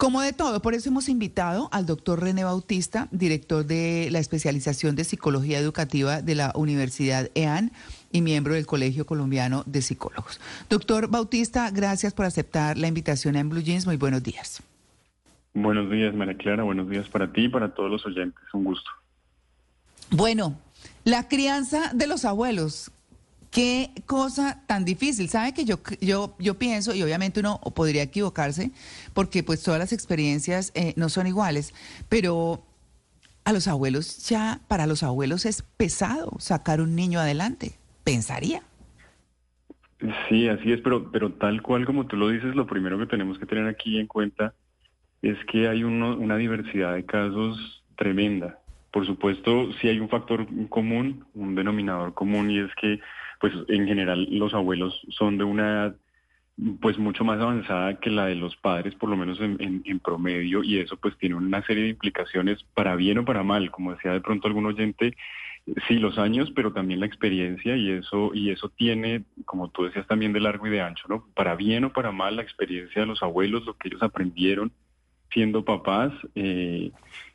Como de todo, por eso hemos invitado al doctor René Bautista, director de la especialización de psicología educativa de la Universidad EAN y miembro del Colegio Colombiano de Psicólogos. Doctor Bautista, gracias por aceptar la invitación a en Blue Jeans. Muy buenos días. Buenos días, María Clara. Buenos días para ti y para todos los oyentes. Un gusto. Bueno, la crianza de los abuelos. Qué cosa tan difícil. Sabe que yo, yo, yo pienso, y obviamente uno podría equivocarse, porque pues todas las experiencias eh, no son iguales, pero a los abuelos ya, para los abuelos es pesado sacar un niño adelante, pensaría. Sí, así es, pero, pero tal cual como tú lo dices, lo primero que tenemos que tener aquí en cuenta es que hay una diversidad de casos tremenda. Por supuesto, sí hay un factor común, un denominador común, y es que, pues, en general, los abuelos son de una edad, pues, mucho más avanzada que la de los padres, por lo menos en, en promedio, y eso, pues, tiene una serie de implicaciones para bien o para mal. Como decía de pronto algún oyente, sí, los años, pero también la experiencia, y eso, y eso tiene, como tú decías, también de largo y de ancho, ¿no? Para bien o para mal, la experiencia de los abuelos, lo que ellos aprendieron siendo papás, eh,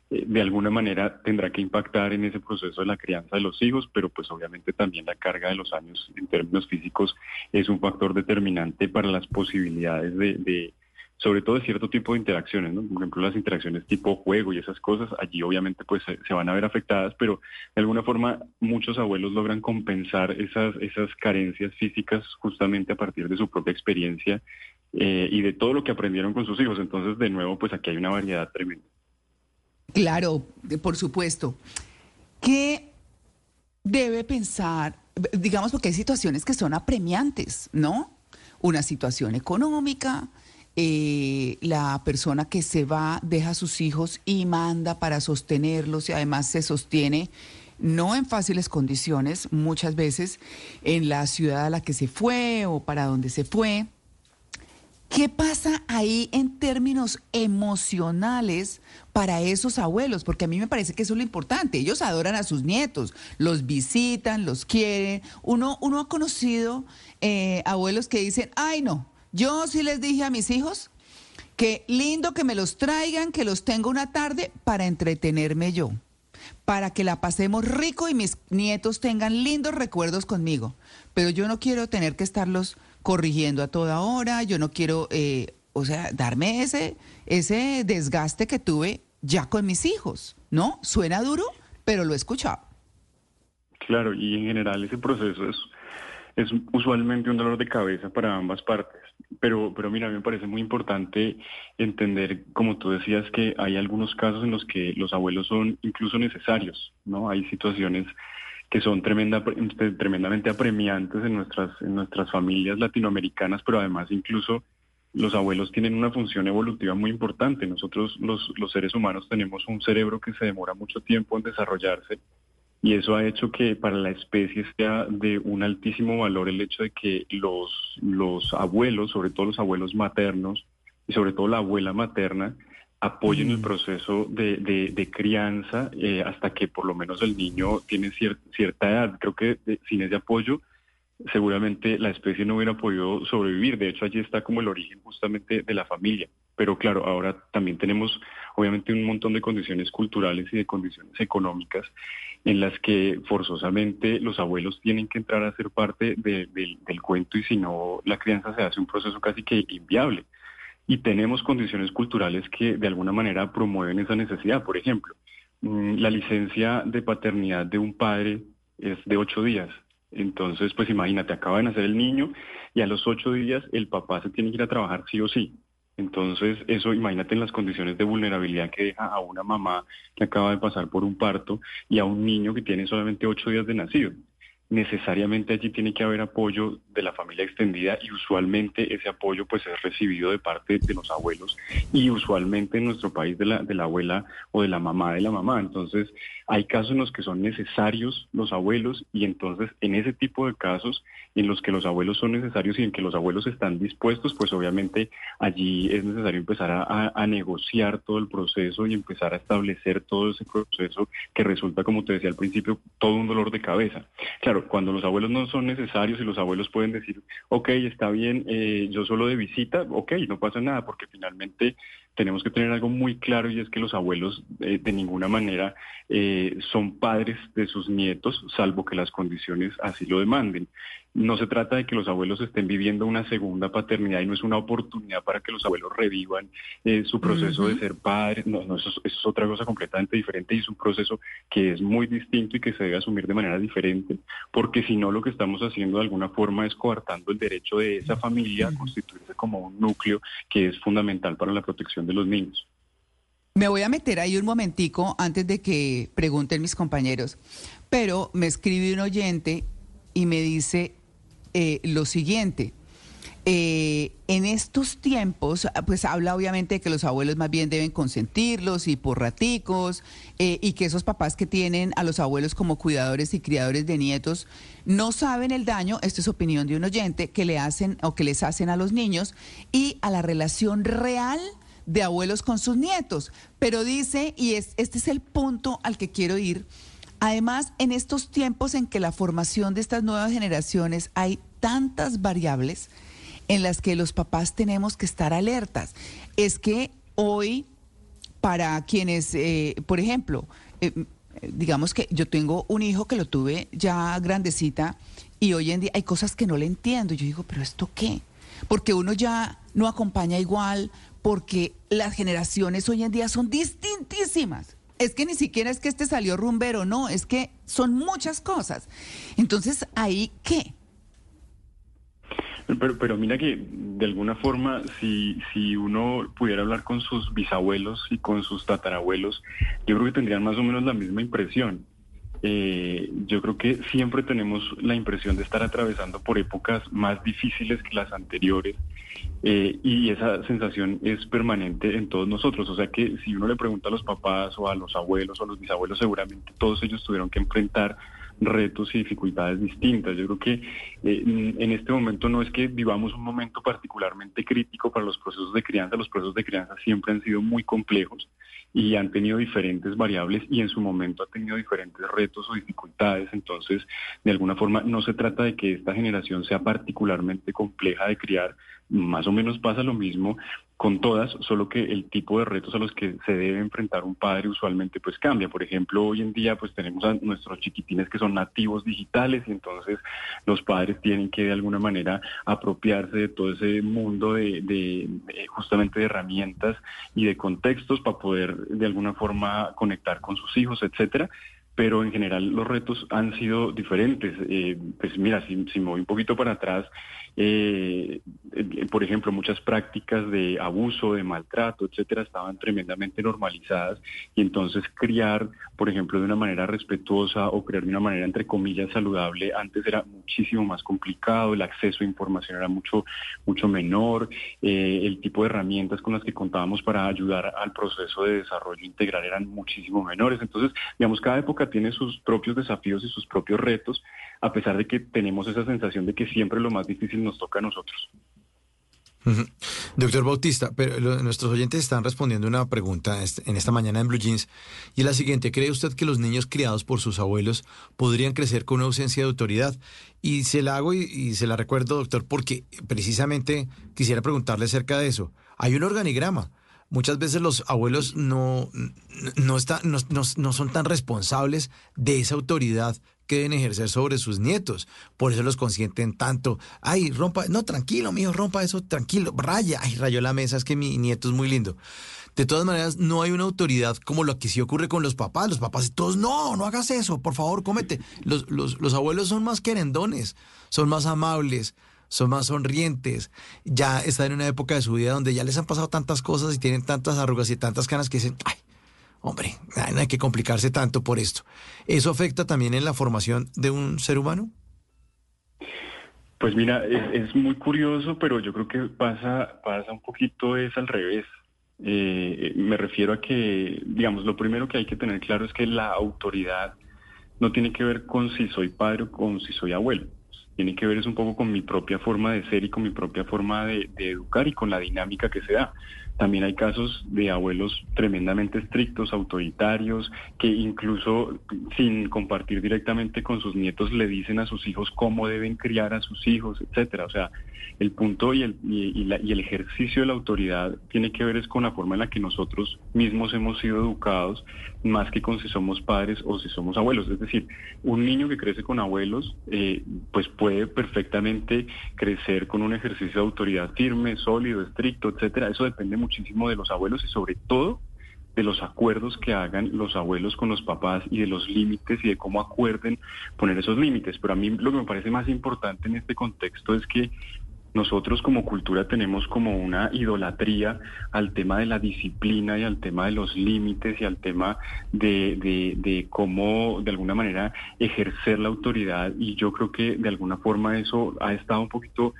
de alguna manera tendrá que impactar en ese proceso de la crianza de los hijos, pero pues obviamente también la carga de los años en términos físicos es un factor determinante para las posibilidades de, sobre todo de cierto tipo de interacciones, ¿no? Por ejemplo, las interacciones tipo juego y esas cosas, allí obviamente pues se, van a ver afectadas, pero de alguna forma muchos abuelos logran compensar esas, esas carencias físicas justamente a partir de su propia experiencia eh, y de todo lo que aprendieron con sus hijos. Entonces, de nuevo, pues aquí hay una variedad tremenda. Claro, por supuesto. ¿Qué debe pensar, digamos, porque hay situaciones que son apremiantes, ¿no? Una situación económica, eh, la persona que se va deja a sus hijos y manda para sostenerlos y además se sostiene no en fáciles condiciones, muchas veces en la ciudad a la que se fue o para donde se fue. ¿Qué pasa ahí en términos emocionales para esos abuelos? Porque a mí me parece que eso es lo importante. Ellos adoran a sus nietos, los visitan, los quieren. Uno, uno ha conocido eh, abuelos que dicen, ay no, yo sí les dije a mis hijos que lindo que me los traigan, que los tengo una tarde para entretenerme yo, para que la pasemos rico y mis nietos tengan lindos recuerdos conmigo. Pero yo no quiero tener que estarlos corrigiendo a toda hora, yo no quiero, eh, o sea, darme ese, ese desgaste que tuve ya con mis hijos, ¿no? Suena duro, pero lo he escuchado. Claro, y en general ese proceso es, es usualmente un dolor de cabeza para ambas partes. Pero, pero mira, me parece muy importante entender, como tú decías, que hay algunos casos en los que los abuelos son incluso necesarios, ¿no? Hay situaciones que son tremenda, este, tremendamente apremiantes en nuestras, en nuestras familias latinoamericanas, pero además incluso los abuelos tienen una función evolutiva muy importante. Nosotros los, los seres humanos tenemos un cerebro que se demora mucho tiempo en desarrollarse y eso ha hecho que para la especie sea de un altísimo valor el hecho de que los, los abuelos, sobre todo los abuelos maternos y sobre todo la abuela materna, apoyen el mm. proceso de, de, crianza eh, hasta que por lo menos el niño tiene cierta edad. Creo que sin ese apoyo seguramente la especie no hubiera podido sobrevivir. De hecho, allí está como el origen justamente de la familia. Pero claro, ahora también tenemos obviamente un montón de condiciones culturales y de condiciones económicas en las que forzosamente los abuelos tienen que entrar a ser parte del cuento y si no, la crianza se hace un proceso casi que inviable y tenemos condiciones culturales que de alguna manera promueven esa necesidad. Por ejemplo, mm, la licencia de paternidad de un padre es de ocho días. Entonces, pues imagínate, acaba de nacer el niño y a los ocho días el papá se tiene que ir a trabajar sí o sí. Entonces, eso imagínate en las condiciones de vulnerabilidad que deja a una mamá que acaba de pasar por un parto y a un niño que tiene solamente ocho días de nacido necesariamente allí tiene que haber apoyo de la familia extendida y usualmente ese apoyo pues es recibido de parte de los abuelos y usualmente en nuestro país de la, de la abuela o de la mamá de la mamá. Entonces hay casos en los que son necesarios los abuelos y entonces en ese tipo de casos en los que los abuelos son necesarios y en que los abuelos están dispuestos, pues obviamente allí es necesario empezar a, a negociar todo el proceso y empezar a establecer todo ese proceso que resulta, como te decía al principio, todo un dolor de cabeza. Claro, cuando los abuelos no son necesarios y los abuelos pueden decir, ok, está bien, eh, yo solo de visita, ok, no pasa nada, porque finalmente tenemos que tener algo muy claro y es que los abuelos eh, de ninguna manera eh, son padres de sus nietos, salvo que las condiciones así lo demanden. No se trata de que los abuelos estén viviendo una segunda paternidad y no es una oportunidad para que los abuelos revivan eh, su proceso de ser padres. No, eso, es otra cosa completamente diferente y es un proceso que es muy distinto y que se debe asumir de manera diferente, porque si no lo que estamos haciendo de alguna forma es coartando el derecho de esa familia a constituirse como un núcleo que es fundamental para la protección de los niños. Me voy a meter ahí un momentico antes de que pregunten mis compañeros, pero me escribe un oyente y me dice eh, lo siguiente. Eh, en estos tiempos, pues habla obviamente de que los abuelos más bien deben consentirlos y por raticos, eh, y que esos papás que tienen a los abuelos como cuidadores y criadores de nietos no saben el daño, esta es opinión de un oyente, que le hacen o que les hacen a los niños y a la relación real de abuelos con sus nietos. Pero dice, y es, este es el punto al que quiero ir, además en estos tiempos en que la formación de estas nuevas generaciones hay tantas variables en las que los papás tenemos que estar alertas. Es que hoy, para quienes, eh, por ejemplo, eh, digamos que yo tengo un hijo que lo tuve ya grandecita y hoy en día hay cosas que no le entiendo. Yo digo, pero ¿esto qué? Porque uno ya no acompaña igual, porque las generaciones hoy en día son distintísimas. Es que ni siquiera es que este salió rumbero, no, es que son muchas cosas. Entonces, ¿ahí qué? Pero, pero mira que de alguna forma, si, si uno pudiera hablar con sus bisabuelos y con sus tatarabuelos, yo creo que tendrían más o menos la misma impresión. Eh, yo creo que siempre tenemos la impresión de estar atravesando por épocas más difíciles que las anteriores eh, y esa sensación es permanente en todos nosotros. O sea que si uno le pregunta a los papás o a los abuelos o a los bisabuelos, seguramente todos ellos tuvieron que enfrentar retos y dificultades distintas. Yo creo que eh, en este momento no es que vivamos un momento particularmente crítico para los procesos de crianza, los procesos de crianza siempre han sido muy complejos y han tenido diferentes variables y en su momento ha tenido diferentes retos o dificultades. Entonces, de alguna forma, no se trata de que esta generación sea particularmente compleja de criar, más o menos pasa lo mismo con todas, solo que el tipo de retos a los que se debe enfrentar un padre usualmente pues cambia. Por ejemplo, hoy en día pues tenemos a nuestros chiquitines que son nativos digitales y entonces los padres tienen que de alguna manera apropiarse de todo ese mundo de, justamente de herramientas y de contextos para poder de alguna forma conectar con sus hijos, etcétera pero en general los retos han sido diferentes. Eh, pues mira, si, me voy un poquito para atrás, eh, eh, por ejemplo, muchas prácticas de abuso, de maltrato, etcétera, estaban tremendamente normalizadas y entonces criar, por ejemplo, de una manera respetuosa o criar de una manera entre comillas saludable antes era muchísimo más complicado, el acceso a información era mucho mucho menor, el tipo de herramientas con las que contábamos para ayudar al proceso de desarrollo integral eran muchísimo menores. Entonces, digamos, cada época tiene sus propios desafíos y sus propios retos, a pesar de que tenemos esa sensación de que siempre lo más difícil nos toca a nosotros. Doctor Bautista, pero nuestros oyentes están respondiendo una pregunta en esta mañana en Blue Jeans y es la siguiente. ¿Cree usted que los niños criados por sus abuelos podrían crecer con una ausencia de autoridad? Y se la hago y, se la recuerdo, doctor, porque precisamente quisiera preguntarle acerca de eso. Hay un organigrama. Muchas veces los abuelos no, no, no, no son tan responsables de esa autoridad que deben ejercer sobre sus nietos. Por eso los consienten tanto. Ay, rompa, no, tranquilo, mijo, rompa eso, tranquilo, raya. Ay, rayó la mesa, es que mi nieto es muy lindo. De todas maneras, no hay una autoridad como lo que sí ocurre con los papás. Los papás, todos, no, no hagas eso, por favor, cómete. Los, los, los abuelos son más querendones, son más amables, son más sonrientes. Ya están en una época de su vida donde ya les han pasado tantas cosas y tienen tantas arrugas y tantas canas que dicen, ay, Hombre, no hay que complicarse tanto por esto. ¿Eso afecta también en la formación de un ser humano? Pues mira, es, muy curioso, pero yo creo que pasa, pasa un poquito es al revés. Eh, me refiero a que, digamos, lo primero que hay que tener claro es que la autoridad no tiene que ver con si soy padre o con si soy abuelo. Tiene que ver es un poco con mi propia forma de ser y con mi propia forma de educar y con la dinámica que se da. También hay casos de abuelos tremendamente estrictos, autoritarios, que incluso sin compartir directamente con sus nietos le dicen a sus hijos cómo deben criar a sus hijos, etcétera. O sea, el punto y el, y, el ejercicio de la autoridad tiene que ver es con la forma en la que nosotros mismos hemos sido educados, más que con si somos padres o si somos abuelos. Es decir, un niño que crece con abuelos, eh, pues puede perfectamente crecer con un ejercicio de autoridad firme, sólido, estricto, etcétera. Eso depende muchísimo de los abuelos y sobre todo de los acuerdos que hagan los abuelos con los papás y de los límites y de cómo acuerden poner esos límites. Pero a mí lo que me parece más importante en este contexto es que nosotros como cultura tenemos como una idolatría al tema de la disciplina y al tema de los límites y al tema de, de, cómo de alguna manera ejercer la autoridad y yo creo que de alguna forma eso ha estado un poquito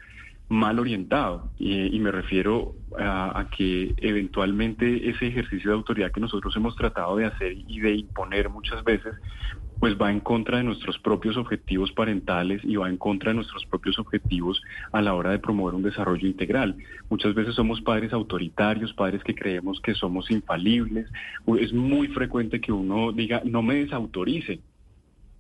mal orientado y, me refiero a, que eventualmente ese ejercicio de autoridad que nosotros hemos tratado de hacer y de imponer muchas veces pues va en contra de nuestros propios objetivos parentales y va en contra de nuestros propios objetivos a la hora de promover un desarrollo integral. Muchas veces somos padres autoritarios, padres que creemos que somos infalibles. Es muy frecuente que uno diga, no me desautorice.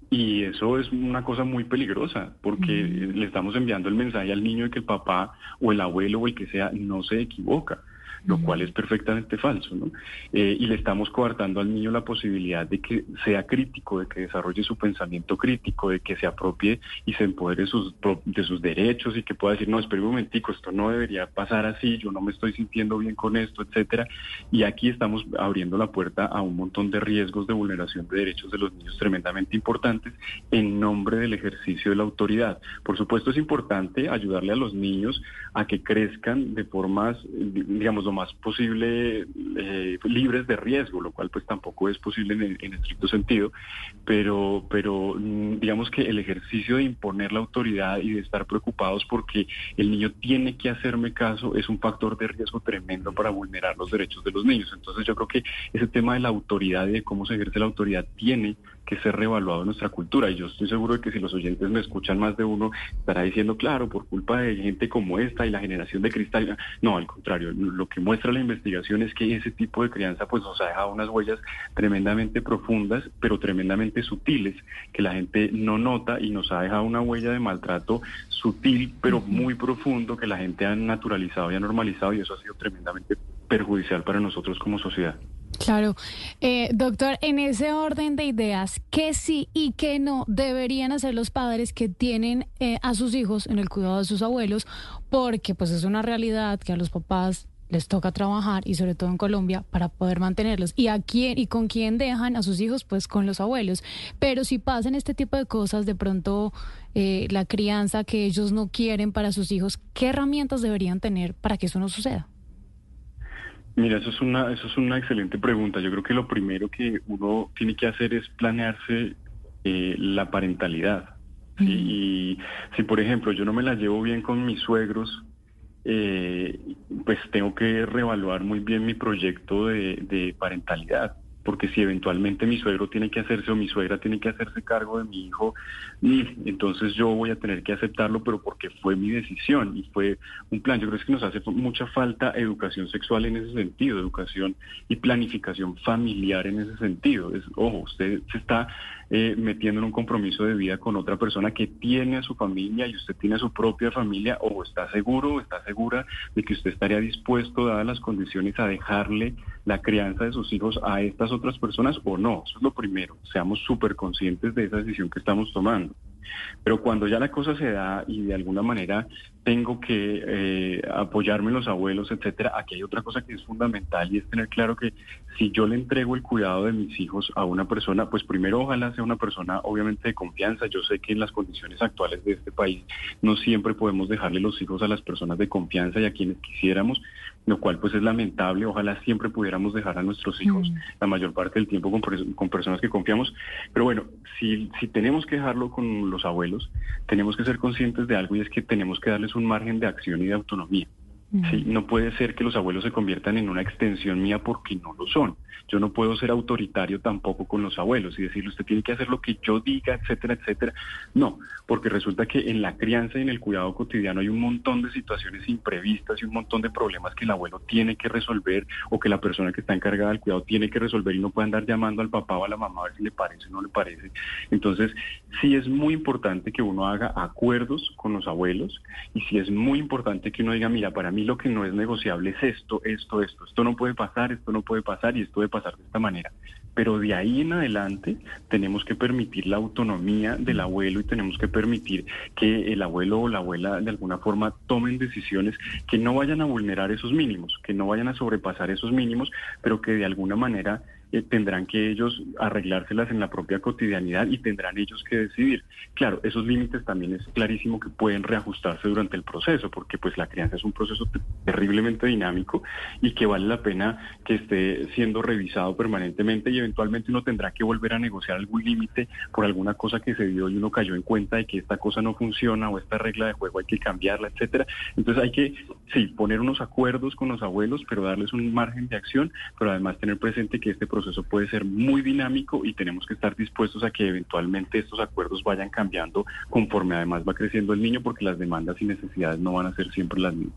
Y eso es una cosa muy peligrosa, porque le estamos enviando el mensaje al niño de que el papá o el abuelo o el que sea no se equivoca lo cual es perfectamente falso, ¿no? Eh, y le estamos coartando al niño la posibilidad de que sea crítico, de que desarrolle su pensamiento crítico, de que se apropie y se empodere sus, de sus derechos y que pueda decir, no, espera un momentico, esto no debería pasar así, yo no me estoy sintiendo bien con esto, etcétera. Y aquí estamos abriendo la puerta a un montón de riesgos de vulneración de derechos de los niños tremendamente importantes en nombre del ejercicio de la autoridad. Por supuesto es importante ayudarle a los niños a que crezcan de formas, digamos, lo más posible eh, libres de riesgo, lo cual pues tampoco es posible en, estricto sentido, pero, pero mm, digamos que el ejercicio de imponer la autoridad y de estar preocupados porque el niño tiene que hacerme caso es un factor de riesgo tremendo para vulnerar los derechos de los niños. Entonces yo creo que ese tema de la autoridad y de cómo se ejerce la autoridad tiene que ser reevaluado en nuestra cultura. Y yo estoy seguro de que si los oyentes me escuchan más de uno, estará diciendo, claro, por culpa de gente como esta y la generación de cristal. No, al contrario, lo que muestra la investigación es que ese tipo de crianza pues nos ha dejado unas huellas tremendamente profundas, pero tremendamente sutiles, que la gente no nota y nos ha dejado una huella de maltrato sutil, pero muy profundo, que la gente ha naturalizado y ha normalizado y eso ha sido tremendamente perjudicial para nosotros como sociedad. Claro. Eh, doctor, en ese orden de ideas, ¿qué sí y qué no deberían hacer los padres que tienen eh, a sus hijos en el cuidado de sus abuelos? Porque pues es una realidad que a los papás les toca trabajar y sobre todo en Colombia para poder mantenerlos. ¿Y a quién y con quién dejan a sus hijos? Pues con los abuelos. Pero si pasan este tipo de cosas, de pronto eh, la crianza que ellos no quieren para sus hijos, ¿qué herramientas deberían tener para que eso no suceda? Mira, eso es una, eso es una excelente pregunta. Yo creo que lo primero que uno tiene que hacer es planearse eh, la parentalidad. Y si, por ejemplo, yo no me la llevo bien con mis suegros, eh, pues tengo que reevaluar muy bien mi proyecto de parentalidad porque si eventualmente mi suegro tiene que hacerse o mi suegra tiene que hacerse cargo de mi hijo, entonces yo voy a tener que aceptarlo, pero porque fue mi decisión y fue un plan. Yo creo que nos hace mucha falta educación sexual en ese sentido, educación y planificación familiar en ese sentido. Ojo, usted se está eh, metiendo en un compromiso de vida con otra persona que tiene a su familia y usted tiene a su propia familia, o está seguro o está segura de que usted estaría dispuesto, dadas las condiciones, a dejarle la crianza de sus hijos a estas otras personas o no. Eso es lo primero. Seamos súper conscientes de esa decisión que estamos tomando. Pero cuando ya la cosa se da y de alguna manera tengo que eh, apoyarme en los abuelos, etcétera, aquí hay otra cosa que es fundamental y es tener claro que si yo le entrego el cuidado de mis hijos a una persona, pues primero ojalá sea una persona obviamente de confianza. Yo sé que en las condiciones actuales de este país no siempre podemos dejarle los hijos a las personas de confianza y a quienes quisiéramos, lo cual pues es lamentable. Ojalá siempre pudiéramos dejar a nuestros hijos mm. la mayor parte del tiempo con, con, personas que confiamos. Pero bueno, si, si tenemos que dejarlo con los abuelos, tenemos que ser conscientes de algo y es que tenemos que darles un margen de acción y de autonomía. Sí, no puede ser que los abuelos se conviertan en una extensión mía porque no lo son. Yo no puedo ser autoritario tampoco con los abuelos y decirle usted tiene que hacer lo que yo diga, etcétera, etcétera. No, porque resulta que en la crianza y en el cuidado cotidiano hay un montón de situaciones imprevistas y un montón de problemas que el abuelo tiene que resolver o que la persona que está encargada del cuidado tiene que resolver y no puede andar llamando al papá o a la mamá a ver si le parece o no le parece. Entonces, sí es muy importante que uno haga acuerdos con los abuelos y sí es muy importante que uno diga, mira, para mí lo que no es negociable es esto, esto, esto, esto no puede pasar, esto no puede pasar y esto debe pasar de esta manera. Pero de ahí en adelante tenemos que permitir la autonomía del abuelo y tenemos que permitir que el abuelo o la abuela de alguna forma tomen decisiones que no vayan a vulnerar esos mínimos, que no vayan a sobrepasar esos mínimos, pero que de alguna manera eh, tendrán que ellos arreglárselas en la propia cotidianidad y tendrán ellos que decidir. Claro, esos límites también es clarísimo que pueden reajustarse durante el proceso, porque pues la crianza es un proceso terriblemente dinámico y que vale la pena que esté siendo revisado permanentemente y eventualmente uno tendrá que volver a negociar algún límite por alguna cosa que se dio y uno cayó en cuenta de que esta cosa no funciona o esta regla de juego hay que cambiarla, etcétera. Entonces hay que, sí, poner unos acuerdos con los abuelos, pero darles un margen de acción, pero además tener presente que este proceso puede ser muy dinámico y tenemos que estar dispuestos a que eventualmente estos acuerdos vayan cambiando conforme además va creciendo el niño porque las demandas y necesidades no van a ser siempre las mismas.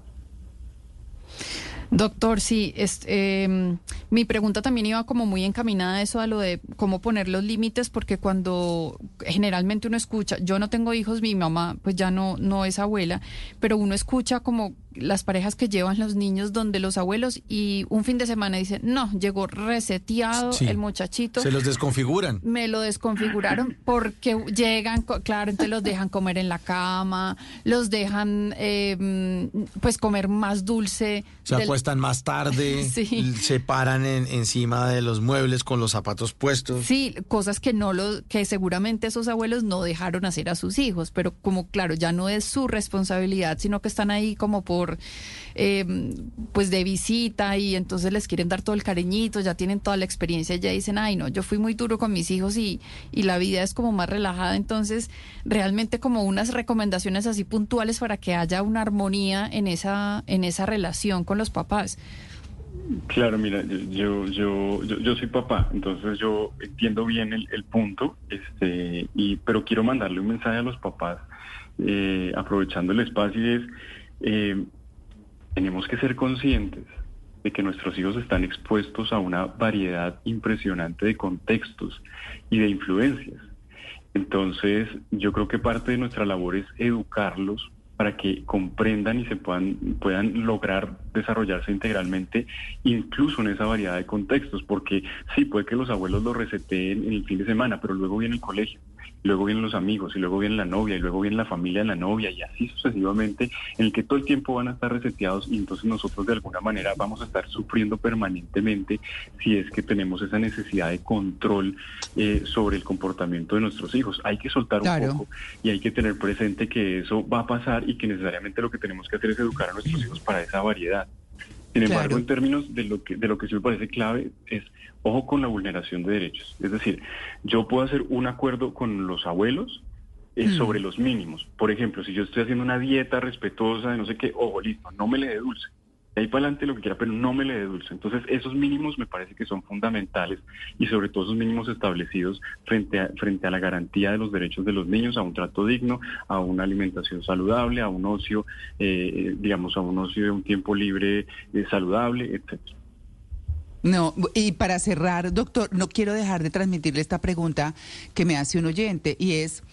Doctor, sí, eh, mi pregunta también iba como muy encaminada a eso, a lo de cómo poner los límites, porque cuando generalmente uno escucha, yo no tengo hijos, mi mamá pues ya no, no es abuela, pero uno escucha como las parejas que llevan los niños donde los abuelos y un fin de semana dicen, no, llegó reseteado el muchachito. Se los desconfiguran. Me lo desconfiguraron porque llegan, claro, entonces los dejan comer en la cama, los dejan eh, pues comer más dulce. Se acuestan más tarde, se paran en, encima de los muebles con los zapatos puestos. Sí, cosas que no lo, que seguramente esos abuelos no dejaron hacer a sus hijos, pero como claro, ya no es su responsabilidad, sino que están ahí como por eh, pues de visita y entonces les quieren dar todo el cariñito, ya tienen toda la experiencia, ya dicen, ay no, yo fui muy duro con mis hijos y, y la vida es como más relajada, entonces realmente como unas recomendaciones así puntuales para que haya una armonía en esa, en esa relación con los papás. Claro, mira, yo, yo, yo, soy papá, entonces yo entiendo bien el, punto, este, y, pero quiero mandarle un mensaje a los papás, eh, aprovechando el espacio, y es, eh, tenemos que ser conscientes de que nuestros hijos están expuestos a una variedad impresionante de contextos y de influencias. Entonces, yo creo que parte de nuestra labor es educarlos para que comprendan y se puedan, puedan lograr desarrollarse integralmente, incluso en esa variedad de contextos, porque sí, puede que los abuelos lo reseteen en el fin de semana, pero luego viene el colegio, luego vienen los amigos, y luego viene la novia, y luego viene la familia de la novia, y así sucesivamente, en el que todo el tiempo van a estar reseteados y entonces nosotros de alguna manera vamos a estar sufriendo permanentemente si es que tenemos esa necesidad de control eh, sobre el comportamiento de nuestros hijos. Hay que soltar un poco y hay que tener presente que eso va a pasar y que necesariamente lo que tenemos que hacer es educar a nuestros hijos para esa variedad. Sin embargo, en términos de lo que de lo que sí me parece clave es ojo con la vulneración de derechos. Es decir, yo puedo hacer un acuerdo con los abuelos eh, mm. sobre los mínimos. Por ejemplo, si yo estoy haciendo una dieta respetuosa de no sé qué, ojo, listo, no me le dé dulce ahí para adelante lo que quiera, pero no me le dé dulce. Entonces, esos mínimos me parece que son fundamentales y sobre todo esos mínimos establecidos frente a, frente a la garantía de los derechos de los niños, a un trato digno, a una alimentación saludable, a un ocio, eh, digamos, a un ocio de un tiempo libre eh, saludable, etcétera. No, y para cerrar, doctor, no quiero dejar de transmitirle esta pregunta que me hace un oyente y es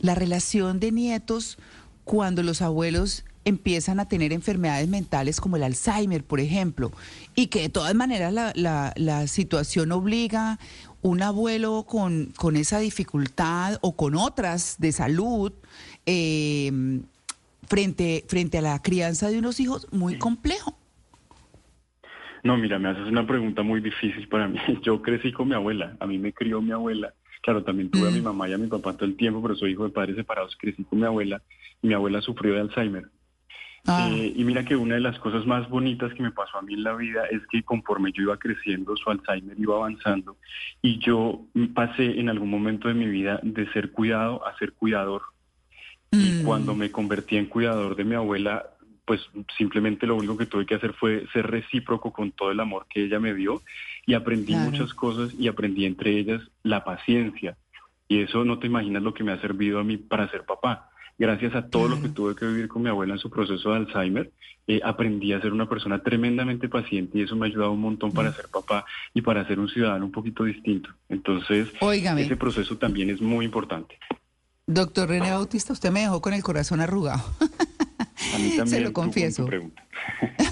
la relación de nietos cuando los abuelos empiezan a tener enfermedades mentales como el Alzheimer, por ejemplo, y que de todas maneras la, la, situación obliga un abuelo con, con, esa dificultad o con otras de salud eh, frente, frente a la crianza de unos hijos muy complejo. No, mira, me haces una pregunta muy difícil para mí. Yo crecí con mi abuela, a mí me crió mi abuela. Claro, también tuve a mi mm. mamá y a mi papá todo el tiempo, pero soy hijo de padres separados, crecí con mi abuela y mi abuela sufrió de Alzheimer. Ah. Eh, y mira que una de las cosas más bonitas que me pasó a mí en la vida es que conforme yo iba creciendo, su Alzheimer iba avanzando y yo pasé en algún momento de mi vida de ser cuidado a ser cuidador. Y mm. cuando me convertí en cuidador de mi abuela, pues simplemente lo único que tuve que hacer fue ser recíproco con todo el amor que ella me dio y aprendí muchas cosas y aprendí entre ellas la paciencia. Y eso no te imaginas lo que me ha servido a mí para ser papá. Gracias a todo lo que tuve que vivir con mi abuela en su proceso de Alzheimer, eh, aprendí a ser una persona tremendamente paciente y eso me ha ayudado un montón para ser papá y para ser un ciudadano un poquito distinto. Entonces, ese proceso también es muy importante. Doctor René Bautista, usted me dejó con el corazón arrugado. A mí también. Se lo confieso.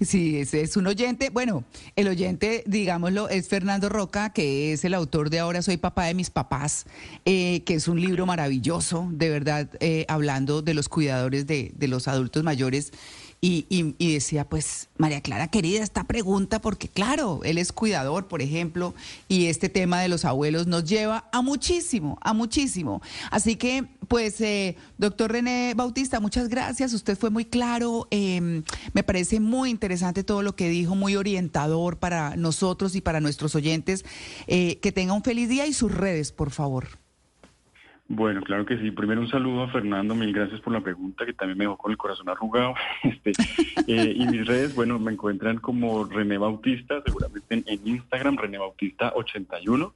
Sí, ese es un oyente. Bueno, el oyente, digámoslo, es Fernando Roca, que es el autor de Ahora Soy Papá de mis Papás, eh, que es un libro maravilloso, de verdad, eh, hablando de los cuidadores de, de los adultos mayores y, y, decía, pues, María Clara, querida, esta pregunta, porque claro, él es cuidador, por ejemplo, y este tema de los abuelos nos lleva a muchísimo, a muchísimo. Así que, pues, eh, doctor René Bautista, muchas gracias. Usted fue muy claro. Em, me parece muy interesante todo lo que dijo, muy orientador para nosotros y para nuestros oyentes. Eh, que tenga un feliz día y sus redes, por favor. Bueno, claro que sí. Primero un saludo a Fernando, mil gracias por la pregunta, que también me dejó con el corazón arrugado. Este, eh, y mis redes, bueno, me encuentran como René Bautista, seguramente en, Instagram, René Bautista 81,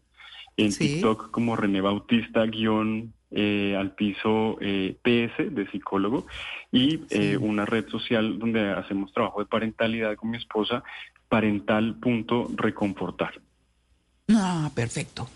en TikTok como René Bautista guion eh, al piso eh, PS de psicólogo y una red social donde hacemos trabajo de parentalidad con mi esposa, parental.reconfortar. Ah, perfecto.